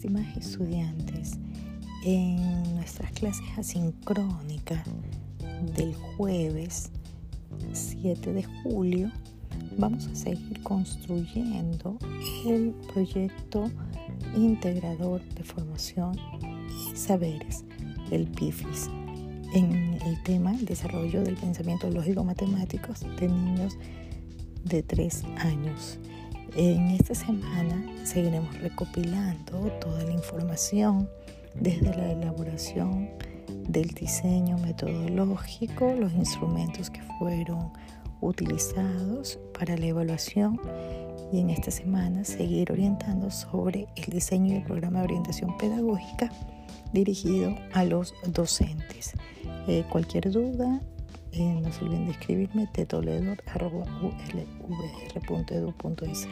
estimados estudiantes, en nuestras clases asincrónicas del jueves 7 de julio vamos a seguir construyendo el proyecto integrador de formación y saberes, el PIFIS, en el tema desarrollo del pensamiento lógico matemático de niños de 3 años. En esta semana seguiremos recopilando toda la información desde la elaboración del diseño metodológico, los instrumentos que fueron utilizados para la evaluación y en esta semana seguir orientando sobre el diseño del programa de orientación pedagógica dirigido a los docentes. Eh, cualquier duda, eh, no se olviden de escribirme tetoledor.ulvr.edu.es.